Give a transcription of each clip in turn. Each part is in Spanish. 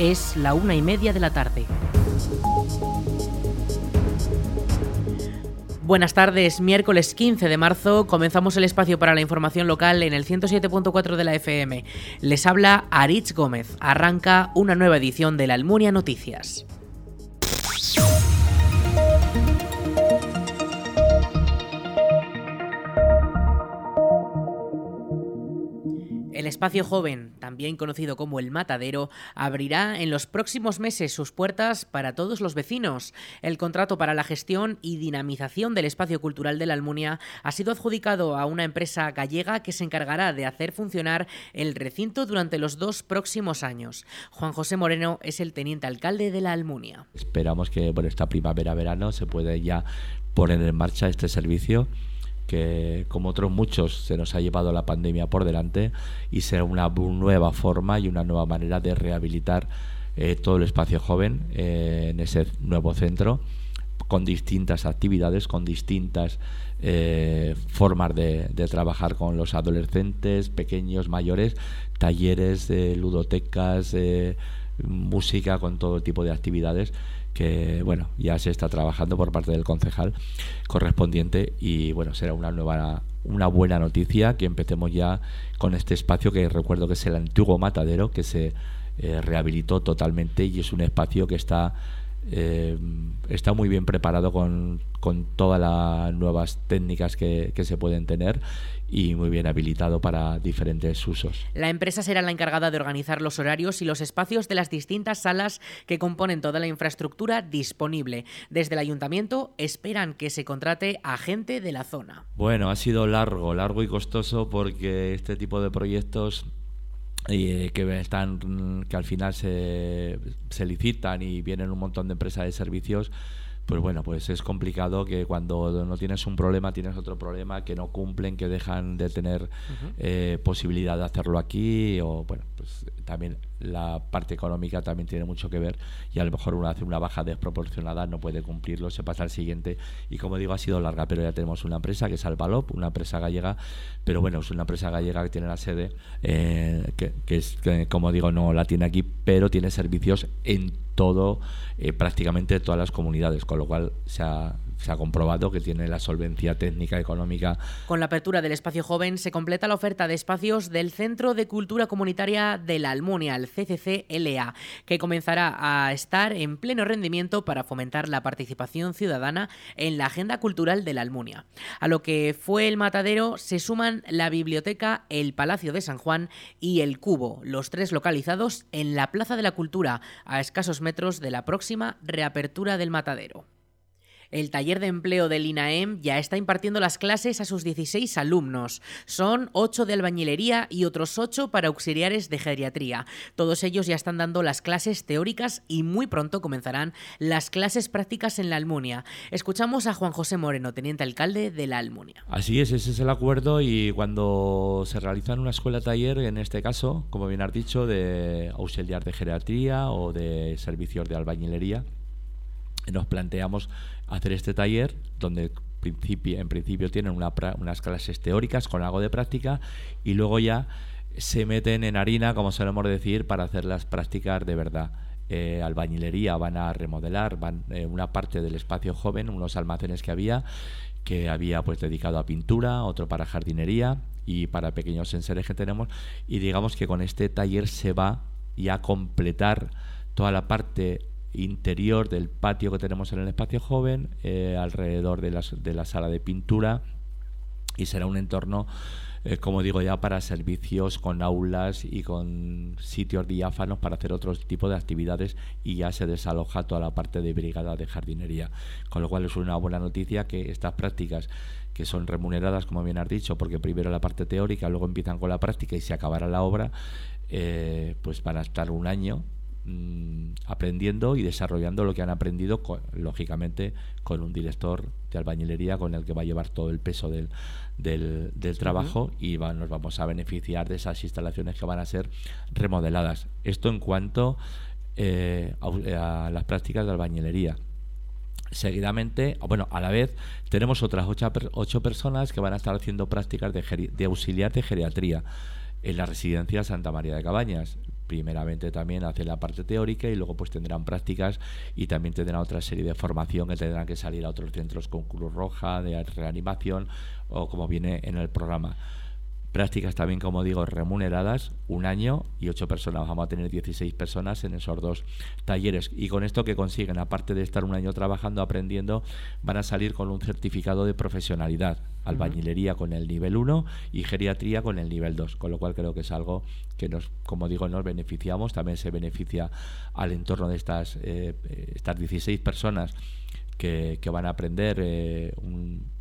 Es la una y media de la tarde. Buenas tardes, miércoles 15 de marzo comenzamos el espacio para la información local en el 107.4 de la FM. Les habla Aritz Gómez. Arranca una nueva edición de la Almunia Noticias. Espacio joven, también conocido como el Matadero, abrirá en los próximos meses sus puertas para todos los vecinos. El contrato para la gestión y dinamización del espacio cultural de la Almunia ha sido adjudicado a una empresa gallega que se encargará de hacer funcionar el recinto durante los dos próximos años. Juan José Moreno es el teniente alcalde de la Almunia. Esperamos que por esta primavera-verano se pueda ya poner en marcha este servicio que como otros muchos se nos ha llevado la pandemia por delante y será una nueva forma y una nueva manera de rehabilitar eh, todo el espacio joven eh, en ese nuevo centro con distintas actividades, con distintas eh, formas de, de, trabajar con los adolescentes, pequeños, mayores, talleres, ludotecas, música, con todo tipo de actividades que bueno, ya se está trabajando por parte del concejal correspondiente y bueno, será una nueva una buena noticia que empecemos ya con este espacio que recuerdo que es el antiguo matadero que se eh, rehabilitó totalmente y es un espacio que está eh, está muy bien preparado con, con todas las nuevas técnicas que, que, se pueden tener y muy bien habilitado para diferentes usos. La empresa será la encargada de organizar los horarios y los espacios de las distintas salas que componen toda la infraestructura disponible. Desde el ayuntamiento esperan que se contrate a gente de la zona. Bueno, ha sido largo, largo y costoso porque este tipo de proyectos y eh, que están que al final se, se licitan y vienen un montón de empresas de servicios pues bueno, pues es complicado que cuando no tienes un problema tienes otro problema, que no cumplen, que dejan de tener eh, posibilidad de hacerlo aquí, o bueno, pues también la parte económica también tiene mucho que ver y a lo mejor uno hace una baja desproporcionada, no puede cumplirlo, se pasa al siguiente y como digo ha sido larga, pero ya tenemos una empresa que es Albalop, una empresa gallega, pero bueno, es una empresa gallega que tiene la sede, eh, que, es, como digo, no la tiene aquí, pero tiene servicios en todo, eh, prácticamente todas las comunidades, con lo cual se ha, se ha comprobado que tiene la solvencia técnica económica. Con la apertura del espacio joven se completa la oferta de espacios del Centro de Cultura Comunitaria de la Almunia, el CCCLA, que comenzará a estar en pleno rendimiento para fomentar la participación ciudadana en la agenda cultural de la Almunia. A lo que fue el matadero se suman la biblioteca, el Palacio de San Juan y el Cubo, los tres localizados en la Plaza de la Cultura, a escasos metros de la próxima reapertura del matadero. El taller de empleo del INAEM ya está impartiendo las clases a sus 16 alumnos. Son 8 de albañilería y otros 8 para auxiliares de geriatría. Todos ellos ya están dando las clases teóricas y muy pronto comenzarán las clases prácticas en la Almunia. Escuchamos a Juan José Moreno, teniente alcalde de la Almunia. Así es, ese es el acuerdo y cuando se realiza en una escuela taller, en este caso, como bien has dicho, de auxiliar de geriatría o de servicios de albañilería, nos planteamos hacer este taller donde en principio tienen unas clases teóricas con algo de práctica y luego ya se meten en harina, como solemos decir, para hacer las prácticas de verdad. Eh, albañilería van a remodelar van eh, una parte del espacio joven, unos almacenes que había, que había pues dedicado a pintura, otro para jardinería y para pequeños enseres que tenemos. Y digamos que con este taller se va ya a completar toda la parte interior del patio que tenemos en el espacio joven, eh, alrededor de, las, de la sala de pintura y será un entorno, eh, como digo ya, para servicios con aulas y con sitios diáfanos para hacer otro tipo de actividades y ya se desaloja toda la parte de brigada de jardinería. Con lo cual es una buena noticia que estas prácticas que son remuneradas, como bien has dicho, porque primero la parte teórica, luego empiezan con la práctica y se acabará la obra, eh, pues van a estar un año Mm, aprendiendo y desarrollando lo que han aprendido, lógicamente, con un director de albañilería con el que va a llevar todo el peso del, del, trabajo y nos vamos a beneficiar de esas instalaciones que van a ser remodeladas. Esto en cuanto eh, a, las prácticas de albañilería. Seguidamente, bueno, a la vez tenemos otras ocho, ocho, personas que van a estar haciendo prácticas de, de auxiliar de geriatría en la residencia Santa María de Cabañas primeramente también hacen la parte teórica y luego pues tendrán prácticas y también tendrán otra serie de formación que tendrán que salir a otros centros con Cruz Roja, de reanimación o como viene en el programa prácticas también, como digo, remuneradas, un año y ocho personas. Vamos a tener 16 personas en esos dos talleres. Y con esto que consiguen, aparte de estar un año trabajando, aprendiendo, van a salir con un certificado de profesionalidad. Albañilería con el nivel 1 y geriatría con el nivel 2. Con lo cual creo que es algo que nos, como digo, nos beneficiamos. También se beneficia al entorno de estas, eh, estas 16 personas que, que van a aprender eh, un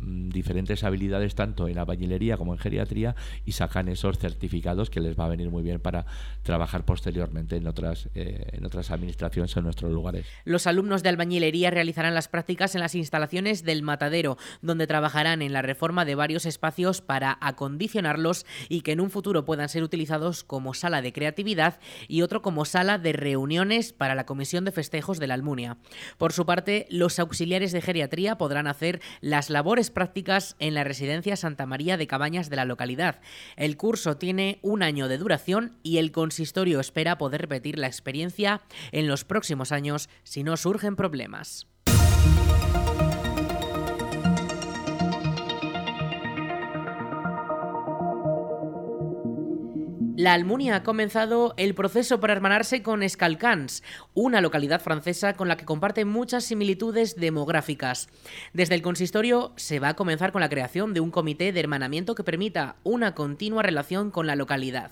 diferentes habilidades tanto en albañilería como en geriatría y sacan esos certificados que les va a venir muy bien para trabajar posteriormente en otras, eh, en otras administraciones en nuestros lugares. Los alumnos de albañilería realizarán las prácticas en las instalaciones del matadero, donde trabajarán en la reforma de varios espacios para acondicionarlos y que en un futuro puedan ser utilizados como sala de creatividad y otro como sala de reuniones para la Comisión de Festejos de la Almunia. Por su parte, los auxiliares de geriatría podrán hacer las labores prácticas en la residencia Santa María de Cabañas de la localidad. El curso tiene un año de duración y el consistorio espera poder repetir la experiencia en los próximos años si no surgen problemas. La Almunia ha comenzado el proceso para hermanarse con Escalcans, una localidad francesa con la que comparte muchas similitudes demográficas. Desde el consistorio se va a comenzar con la creación de un comité de hermanamiento que permita una continua relación con la localidad.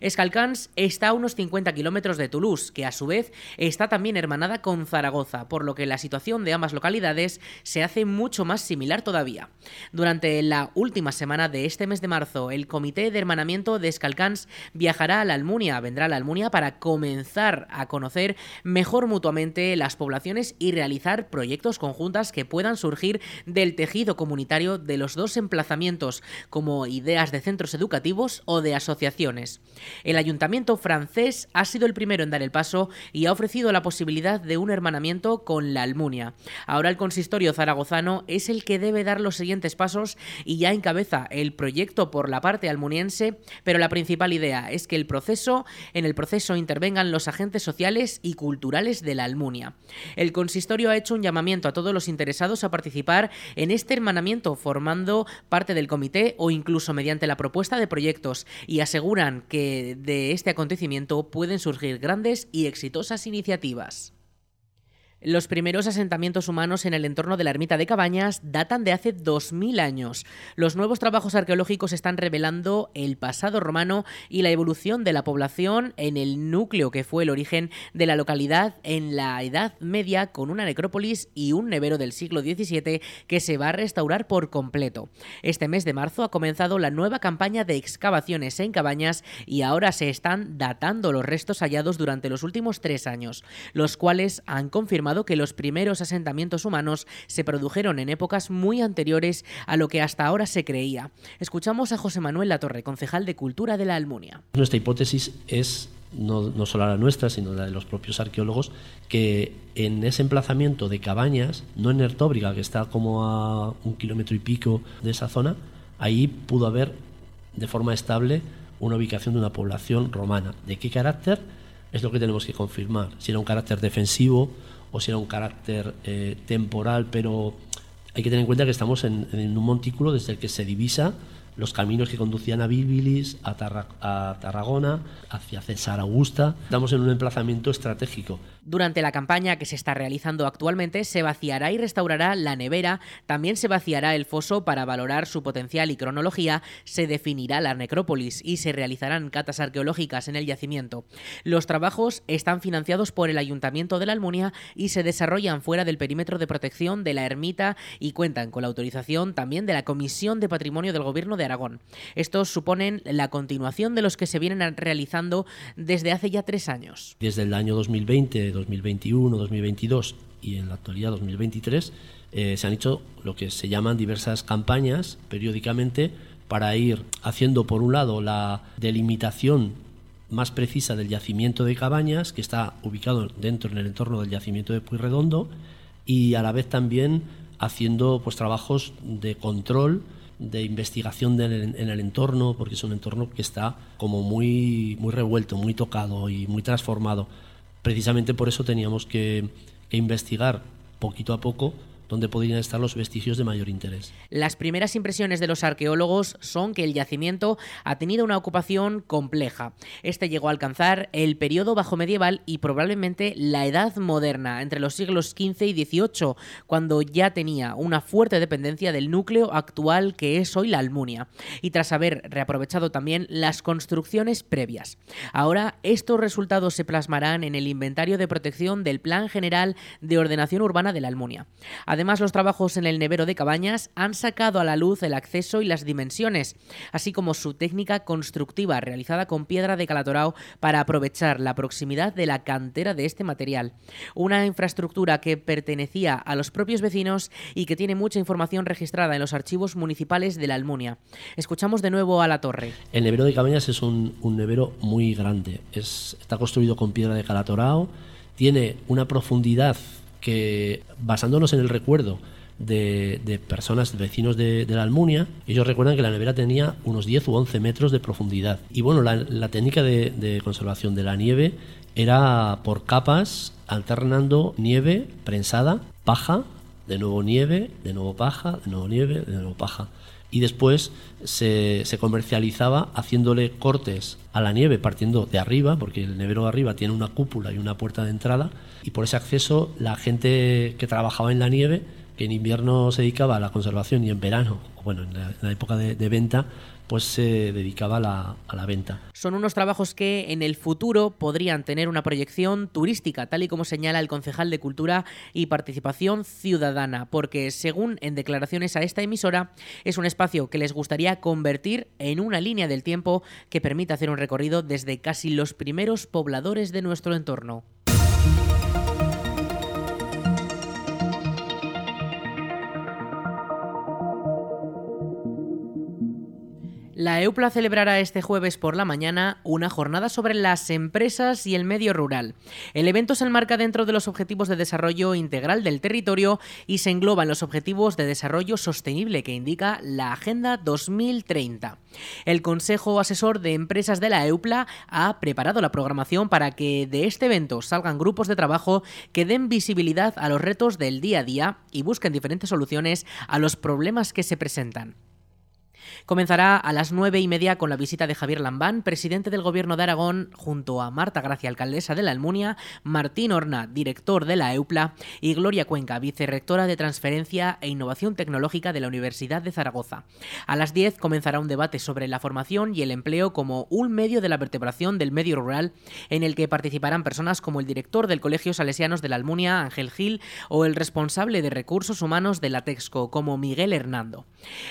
Escalcans está a unos 50 kilómetros de Toulouse, que a su vez está también hermanada con Zaragoza, por lo que la situación de ambas localidades se hace mucho más similar todavía. Durante la última semana de este mes de marzo, el comité de hermanamiento de Escalcans viajará a la Almunia, vendrá a la Almunia para comenzar a conocer mejor mutuamente las poblaciones y realizar proyectos conjuntas que puedan surgir del tejido comunitario de los dos emplazamientos, como ideas de centros educativos o de asociaciones. El ayuntamiento francés ha sido el primero en dar el paso y ha ofrecido la posibilidad de un hermanamiento con la Almunia. Ahora el consistorio zaragozano es el que debe dar los siguientes pasos y ya encabeza el proyecto por la parte almuniense, pero la principal idea es que el proceso, en el proceso intervengan los agentes sociales y culturales de la Almunia. El consistorio ha hecho un llamamiento a todos los interesados a participar en este hermanamiento formando parte del comité o incluso mediante la propuesta de proyectos y aseguran que de este acontecimiento pueden surgir grandes y exitosas iniciativas. Los primeros asentamientos humanos en el entorno de la ermita de Cabañas datan de hace 2000 años. Los nuevos trabajos arqueológicos están revelando el pasado romano y la evolución de la población en el núcleo que fue el origen de la localidad en la Edad Media con una necrópolis y un nevero del siglo XVII que se va a restaurar por completo. Este mes de marzo ha comenzado la nueva campaña de excavaciones en Cabañas y ahora se están datando los restos hallados durante los últimos tres años, los cuales han confirmado que los primeros asentamientos humanos se produjeron en épocas muy anteriores a lo que hasta ahora se creía. Escuchamos a José Manuel Latorre, concejal de Cultura de la Almunia. Nuestra hipótesis es no, no, solo la nuestra, sino la de los propios arqueólogos, que en ese emplazamiento de cabañas, no en Ertóbriga, que está como a un kilómetro y pico de esa zona, ahí pudo haber de forma estable una ubicación de una población romana. ¿De qué carácter? Es lo que tenemos que confirmar. Si era un carácter defensivo o si era un carácter eh, temporal, pero hay que tener en cuenta que estamos en, en, un montículo desde el que se divisa los caminos que conducían a Bíbilis, a, Tarragona, hacia César Augusta. Estamos en un emplazamiento estratégico. Durante la campaña que se está realizando actualmente se vaciará y restaurará la nevera, también se vaciará el foso para valorar su potencial y cronología, se definirá la necrópolis y se realizarán catas arqueológicas en el yacimiento. Los trabajos están financiados por el Ayuntamiento de la Almunia y se desarrollan fuera del perímetro de protección de la ermita y cuentan con la autorización también de la Comisión de Patrimonio del Gobierno de Estos suponen la continuación de los que se vienen realizando desde hace ya tres años. Desde el año 2020 2021, 2022 y en la actualidad 2023 eh, se han hecho lo que se llaman diversas campañas periódicamente para ir haciendo por un lado la delimitación más precisa del yacimiento de Cabañas, que está ubicado dentro en el entorno del yacimiento de Puyredondo, y a la vez también haciendo pues trabajos de control de investigación en el entorno, porque es un entorno que está como muy, muy revuelto, muy tocado y muy transformado. Precisamente por eso teníamos que, que investigar poquito a poco donde podrían estar los vestigios de mayor interés. Las primeras impresiones de los arqueólogos son que el yacimiento ha tenido una ocupación compleja. Este llegó a alcanzar el periodo bajo medieval y probablemente la edad moderna, entre los siglos XV y XVIII, cuando ya tenía una fuerte dependencia del núcleo actual que es hoy la Almunia, y tras haber reaprovechado también las construcciones previas. Ahora estos resultados se plasmarán en el inventario de protección del Plan General de Ordenación Urbana de la Almunia. Los trabajos en el nevero de Cabañas han sacado a la luz el acceso y las dimensiones, así como su técnica constructiva realizada con piedra de Calatorao para aprovechar la proximidad de la cantera de este material. Una infraestructura que pertenecía a los propios vecinos y que tiene mucha información registrada en los archivos municipales de la Almunia. Escuchamos de nuevo a la torre. El nevero de Cabañas es un, nevero muy grande. está construido con piedra de Calatorao, tiene una profundidad que basándonos en el recuerdo de, personas, vecinos de, la Almunia, ellos recuerdan que la nevera tenía unos 10 u 11 metros de profundidad. Y bueno, la, técnica de, conservación de la nieve era por capas, alternando nieve prensada, paja, de nuevo nieve, de nuevo paja, de nuevo nieve, de nuevo paja. Y después se, se comercializaba haciéndole cortes a la nieve partiendo de arriba, porque el nevero de arriba tiene una cúpula y una puerta de entrada, y por ese acceso la gente que trabajaba en la nieve, que en invierno se dedicaba a la conservación y en verano, bueno, en la, época de, venta, pues se dedicaba a la, a la, venta. Son unos trabajos que en el futuro podrían tener una proyección turística, tal y como señala el concejal de Cultura y Participación Ciudadana, porque según en declaraciones a esta emisora, es un espacio que les gustaría convertir en una línea del tiempo que permita hacer un recorrido desde casi los primeros pobladores de nuestro entorno. La EUPLA celebrará este jueves por la mañana una jornada sobre las empresas y el medio rural. El evento se enmarca dentro de los Objetivos de Desarrollo Integral del Territorio y se engloba en los Objetivos de Desarrollo Sostenible que indica la Agenda 2030. El Consejo Asesor de Empresas de la EUPLA ha preparado la programación para que de este evento salgan grupos de trabajo que den visibilidad a los retos del día a día y busquen diferentes soluciones a los problemas que se presentan. Comenzará a las nueve y media con la visita de Javier Lambán, presidente del Gobierno de Aragón, junto a Marta Gracia, alcaldesa de la Almunia, Martín Horna, director de la EUPLA, y Gloria Cuenca, vicerrectora de Transferencia e Innovación Tecnológica de la Universidad de Zaragoza. A las diez comenzará un debate sobre la formación y el empleo como un medio de la vertebración del medio rural, en el que participarán personas como el director del Colegio Salesianos de la Almunia, Ángel Gil, o el responsable de recursos humanos de la Texco, como Miguel Hernando.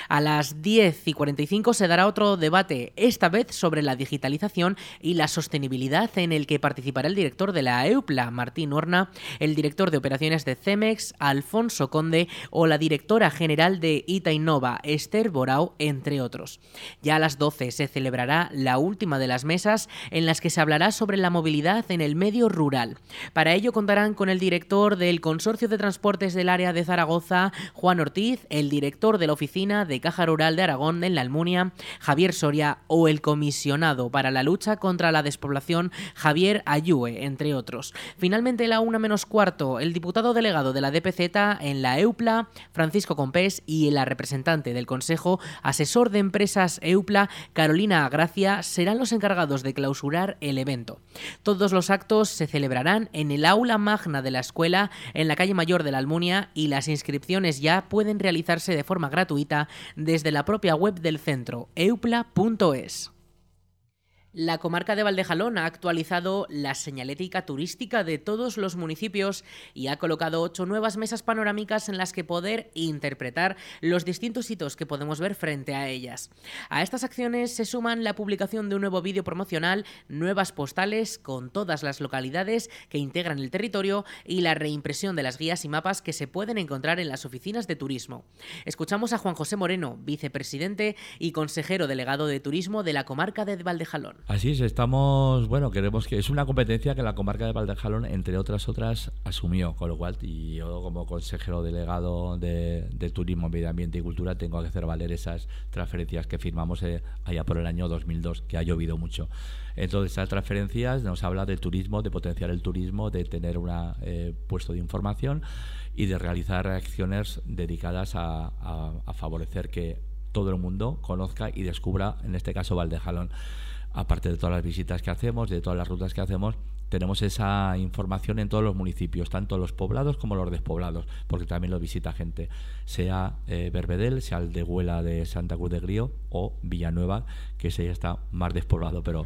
A las diez y 45 se dará otro debate, esta vez sobre la digitalización y la sostenibilidad, en el que participará el director de la EUPLA, Martín Horna, el director de operaciones de CEMEX, Alfonso Conde, o la directora general de ITA Innova, Esther Borau, entre otros. Ya a las 12 se celebrará la última de las mesas en las que se hablará sobre la movilidad en el medio rural. Para ello contarán con el director del Consorcio de Transportes del área de Zaragoza, Juan Ortiz, el director de la Oficina de Caja Rural de Aragón, en la Almunia, Javier Soria o el comisionado para la lucha contra la despoblación, Javier Ayue, entre otros. Finalmente, la una menos cuarto, el diputado delegado de la DPZ en la EUPLA, Francisco Compés, y la representante del Consejo Asesor de Empresas EUPLA, Carolina Gracia, serán los encargados de clausurar el evento. Todos los actos se celebrarán en el aula magna de la escuela, en la calle mayor de la Almunia, y las inscripciones ya pueden realizarse de forma gratuita desde la propia web del centro, eupla.es. La comarca de Valdejalón ha actualizado la señalética turística de todos los municipios y ha colocado ocho nuevas mesas panorámicas en las que poder interpretar los distintos hitos que podemos ver frente a ellas. A estas acciones se suman la publicación de un nuevo vídeo promocional, nuevas postales con todas las localidades que integran el territorio y la reimpresión de las guías y mapas que se pueden encontrar en las oficinas de turismo. Escuchamos a Juan José Moreno, vicepresidente y consejero delegado de turismo de la comarca de Valdejalón Así es, estamos, bueno, queremos que es una competencia que la comarca de Valdejalón, entre otras otras, asumió, con lo cual y yo como consejero delegado de, Turismo, Medio Ambiente y Cultura tengo que hacer valer esas transferencias que firmamos eh, allá por el año 2002, que ha llovido mucho. Entonces, esas transferencias nos habla del turismo, de potenciar el turismo, de tener un eh, puesto de información y de realizar acciones dedicadas a favorecer que todo el mundo conozca y descubra, en este caso, Valdejalón aparte de todas las visitas que hacemos, de todas las rutas que hacemos, tenemos esa información en todos los municipios, tanto los poblados como los despoblados, porque también lo visita gente, sea eh, Berbedel, sea el de Huela de Santa Cruz de Grío o Villanueva, que ese ya está más despoblado, pero,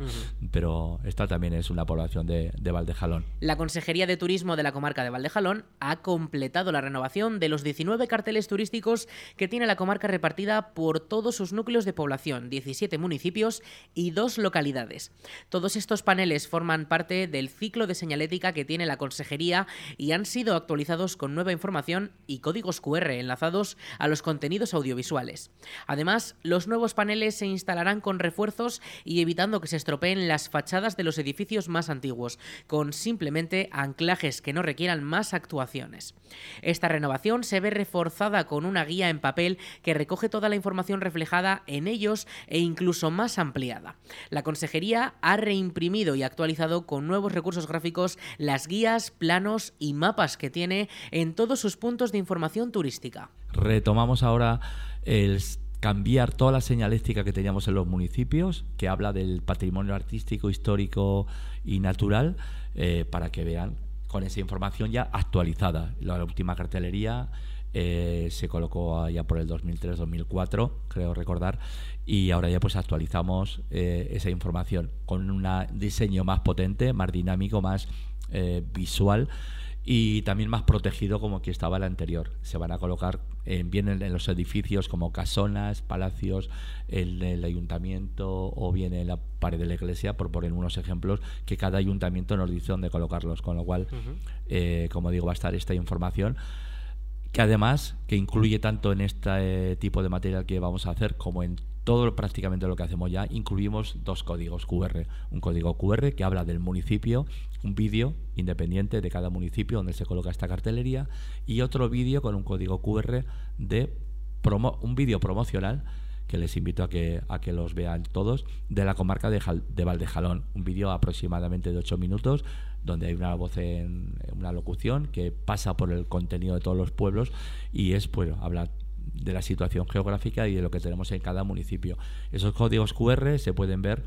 pero esta también es una población de, de Valdejalón. La Consejería de Turismo de la comarca de Valdejalón ha completado la renovación de los 19 carteles turísticos que tiene la comarca repartida por todos sus núcleos de población, 17 municipios y dos localidades. Todos estos paneles forman parte del ciclo de señalética que tiene la Consejería y han sido actualizados con nueva información y códigos QR enlazados a los contenidos audiovisuales. Además, los nuevos paneles se instalarán con refuerzos y evitando que se estropeen las fachadas de los edificios más antiguos, con simplemente anclajes que no requieran más actuaciones. Esta renovación se ve reforzada con una guía en papel que recoge toda la información reflejada en ellos e incluso más ampliada. La Consejería ha reimprimido y actualizado con nuevos recursos gráficos las guías, planos y mapas que tiene en todos sus puntos de información turística. Retomamos ahora el cambiar toda la señalística que teníamos en los municipios, que habla del patrimonio artístico, histórico y natural, eh, para que vean con esa información ya actualizada. La última cartelería eh, se colocó allá por el 2003-2004, creo recordar, y ahora ya pues actualizamos eh, esa información con un diseño más potente, más dinámico, más visual y también más protegido como que estaba el anterior. Se van a colocar en, bien en, los edificios como casonas, palacios, en el ayuntamiento o bien en la pared de la iglesia, por poner unos ejemplos, que cada ayuntamiento nos dice dónde colocarlos, con lo cual, eh, como digo, va a estar esta información que además que incluye tanto en este tipo de material que vamos a hacer como en todo prácticamente lo que hacemos ya, incluimos dos códigos QR. Un código QR que habla del municipio, un vídeo independiente de cada municipio donde se coloca esta cartelería y otro vídeo con un código QR de promo un vídeo promocional que les invito a que, a que los vean todos, de la comarca de, de Valdejalón. Un vídeo aproximadamente de 8 minutos, donde hay una voz en una locución que pasa por el contenido de todos los pueblos y es, pues, habla de la situación geográfica y de lo que tenemos en cada municipio. Esos códigos QR se pueden ver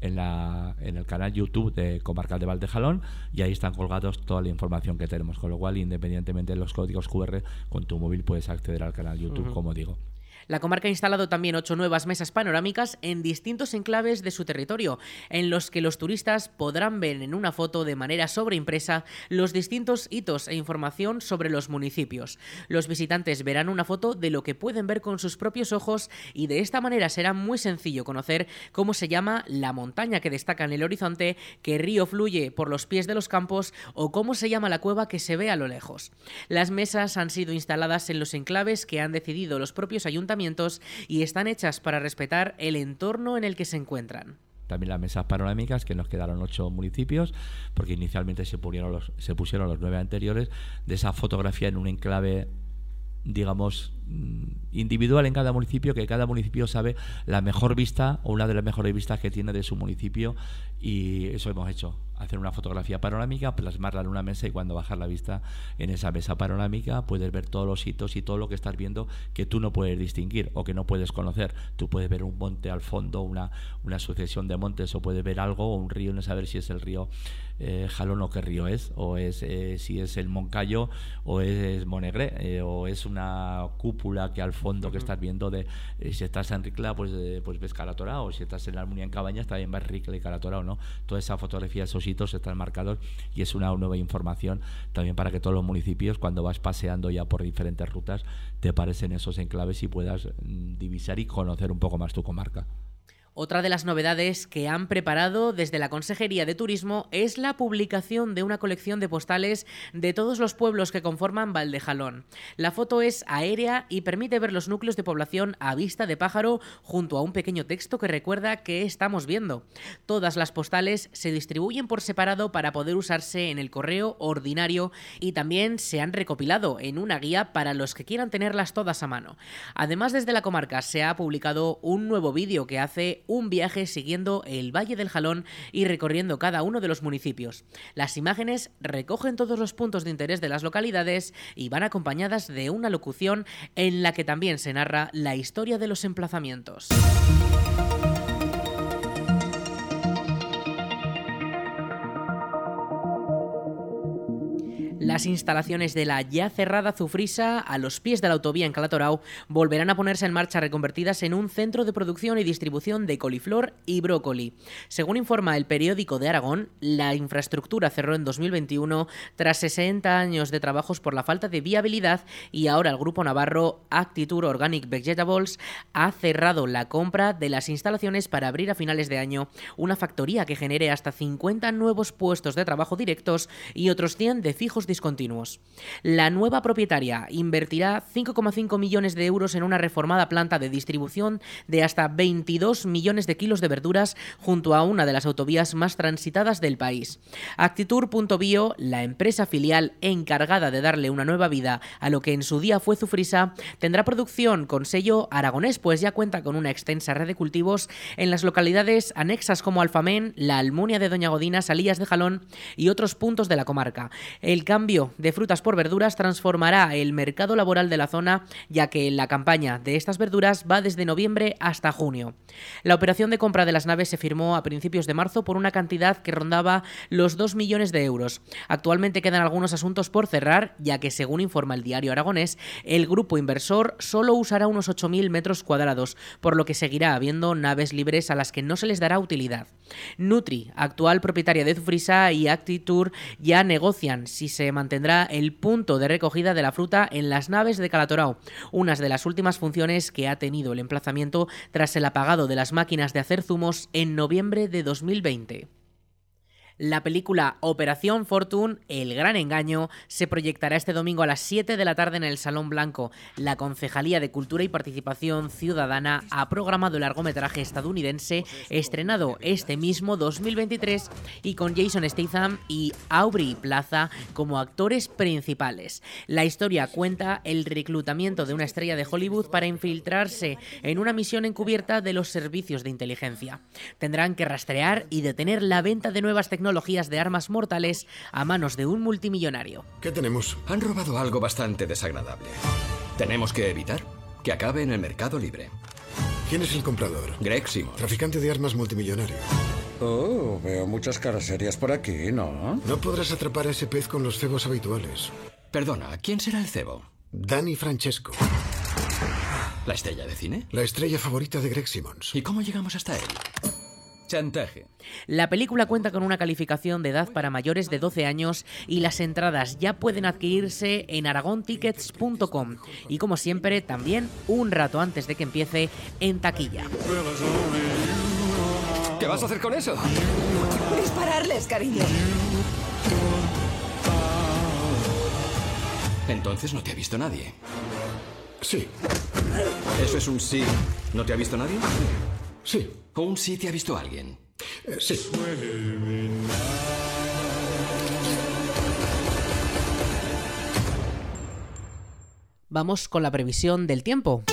en, la, en el canal YouTube de Comarcal de Valdejalón y ahí están colgados toda la información que tenemos, con lo cual independientemente de los códigos QR, con tu móvil puedes acceder al canal YouTube, como digo. La comarca ha instalado también ocho nuevas mesas panorámicas en distintos enclaves de su territorio, en los que los turistas podrán ver en una foto de manera sobreimpresa los distintos hitos e información sobre los municipios. Los visitantes verán una foto de lo que pueden ver con sus propios ojos y de esta manera será muy sencillo conocer cómo se llama la montaña que destaca en el horizonte, qué río fluye por los pies de los campos o cómo se llama la cueva que se ve a lo lejos. Las mesas han sido instaladas en los enclaves que han decidido los propios ayuntamientos y están hechas para respetar el entorno en el que se encuentran. También las mesas panorámicas, que nos quedaron ocho municipios, porque inicialmente se, los, se pusieron los nueve anteriores, de esa fotografía en un enclave digamos, mm, individual en cada municipio, que cada municipio sabe la mejor vista o una de las mejores vistas que tiene de su municipio y eso hemos hecho, hacer una fotografía panorámica, plasmarla en una mesa y cuando bajar la vista en esa mesa panorámica puedes ver todos los hitos y todo lo que estás viendo que tú no puedes distinguir o que no puedes conocer. Tú puedes ver un monte al fondo, una, una sucesión de montes o puedes ver algo o un río, no saber si es el río eh, Jalón o qué río es, o es eh, si es el Moncayo o es Monegre, eh, o es una cúpula que al fondo que estás viendo de si estás en Ricla pues, pues ves Calatora o si estás en la Armonía en Cabañas también ves Ricla y Calatora o no. Toda esa fotografía, esos hitos están marcados y es una nueva información también para que todos los municipios cuando vas paseando ya por diferentes rutas te parecen esos enclaves y puedas mm, divisar y conocer un poco más tu comarca. Otra de las novedades que han preparado desde la Consejería de Turismo es la publicación de una colección de postales de todos los pueblos que conforman Valdejalón. La foto es aérea y permite ver los núcleos de población a vista de pájaro junto a un pequeño texto que recuerda que estamos viendo. Todas las postales se distribuyen por separado para poder usarse en el correo ordinario y también se han recopilado en una guía para los que quieran tenerlas todas a mano. Además, desde la comarca se ha publicado un nuevo vídeo que hace un viaje siguiendo el Valle del Jalón y recorriendo cada uno de los municipios. Las imágenes recogen todos los puntos de interés de las localidades y van acompañadas de una locución en la que también se narra la historia de los emplazamientos. Las instalaciones de la ya cerrada Zufrisa, a los pies de la autovía en Calatorao, volverán a ponerse en marcha reconvertidas en un centro de producción y distribución de coliflor y brócoli. Según informa el periódico de Aragón, la infraestructura cerró en 2021 tras 60 años de trabajos por la falta de viabilidad y ahora el grupo navarro Actitur Organic Vegetables ha cerrado la compra de las instalaciones para abrir a finales de año una factoría que genere hasta 50 nuevos puestos de trabajo directos y otros 100 de fijos discontinuos. La nueva propietaria invertirá 5,5 millones de euros en una reformada planta de distribución de hasta 22 millones de kilos de verduras junto a una de las autovías más transitadas del país. Actitur.bio, la empresa filial encargada de darle una nueva vida a lo que en su día fue Zufrisa, tendrá producción con sello aragonés, pues ya cuenta con una extensa red de cultivos en las localidades anexas como Alfamén, la Almunia de Doña Godina, Salías de Jalón y otros puntos de la comarca. El cambio de frutas por verduras transformará el mercado laboral de la zona, ya que la campaña de estas verduras va desde noviembre hasta junio. La operación de compra de las naves se firmó a principios de marzo por una cantidad que rondaba los 2 millones de euros. Actualmente quedan algunos asuntos por cerrar, ya que según informa el diario aragonés, el grupo inversor solo usará unos 8.000 metros cuadrados, por lo que seguirá habiendo naves libres a las que no se les dará utilidad. Nutri, actual propietaria de Zufrisa y Actitur, ya negocian si se mantendrá el punto de recogida de la fruta en las naves de Calatorao, unas de las últimas funciones que ha tenido el emplazamiento tras el apagado de las máquinas de hacer zumos en noviembre de 2020. La película Operación Fortune, El Gran Engaño, se proyectará este domingo a las 7 de la tarde en el Salón Blanco. La Concejalía de Cultura y Participación Ciudadana ha programado el largometraje estadounidense estrenado este mismo 2023 y con Jason Statham y Aubrey Plaza como actores principales. La historia cuenta el reclutamiento de una estrella de Hollywood para infiltrarse en una misión encubierta de los servicios de inteligencia. Tendrán que rastrear y detener la venta de nuevas tecnologías tecnologías de armas mortales a manos de un multimillonario. ¿Qué tenemos? Han robado algo bastante desagradable. Tenemos que evitar que acabe en el mercado libre. ¿Quién es el comprador? Greg Simon. Traficante de armas multimillonario. Oh, veo muchas caras serias por aquí, ¿no? No podrás atrapar a ese pez con los cebos habituales. Perdona, ¿quién será el cebo? Danny Francesco. ¿La estrella de cine? La estrella favorita de Greg Simmons. ¿Y cómo llegamos hasta él? Chantaje. La película cuenta con una calificación de edad para mayores de 12 años y las entradas ya pueden adquirirse en aragontickets.com y como siempre también un rato antes de que empiece en taquilla. ¿Qué vas a hacer con eso? Dispararles, cariño. Entonces no te ha visto nadie. Sí, Eso es un sí. ¿No te ha visto nadie? sí, ¿O un sí te ha visto alguien? eh, sí. Vamos con la previsión del tiempo.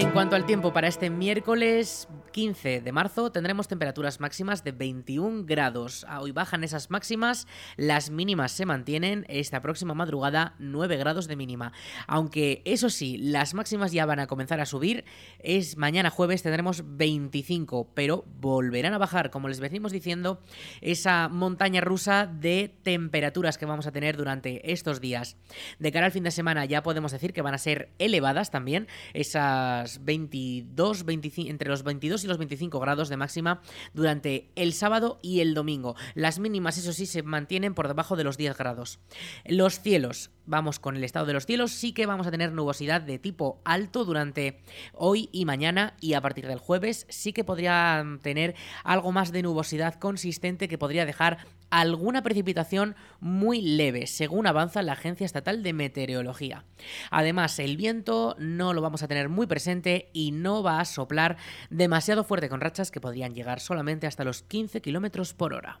En cuanto al tiempo para este miércoles 15 de marzo tendremos temperaturas máximas de 21 grados. Ah, Hoy bajan esas máximas, las mínimas se mantienen. Esta próxima madrugada 9 grados de mínima. Aunque eso sí, las máximas ya van a comenzar a subir. Es mañana jueves tendremos 25, pero volverán a bajar, como les venimos diciendo, esa montaña rusa de temperaturas que vamos a tener durante estos días. De cara al fin de semana ya podemos decir que van a ser elevadas también, esas 22, 25, entre los 22 22 y los 25 grados de máxima durante el sábado y el domingo. Las mínimas, eso sí, se mantienen por debajo de los 10 grados. Los cielos, vamos con el estado de los cielos, sí que vamos a tener nubosidad de tipo alto durante hoy y mañana y a partir del jueves sí que podría tener algo más de nubosidad consistente que podría dejar alguna precipitación muy leve, según avanza la Agencia Estatal de Meteorología. Además, el viento no lo vamos a tener muy presente y no va a soplar demasiado fuerte con rachas que podrían llegar solamente hasta los 15 kilómetros por hora.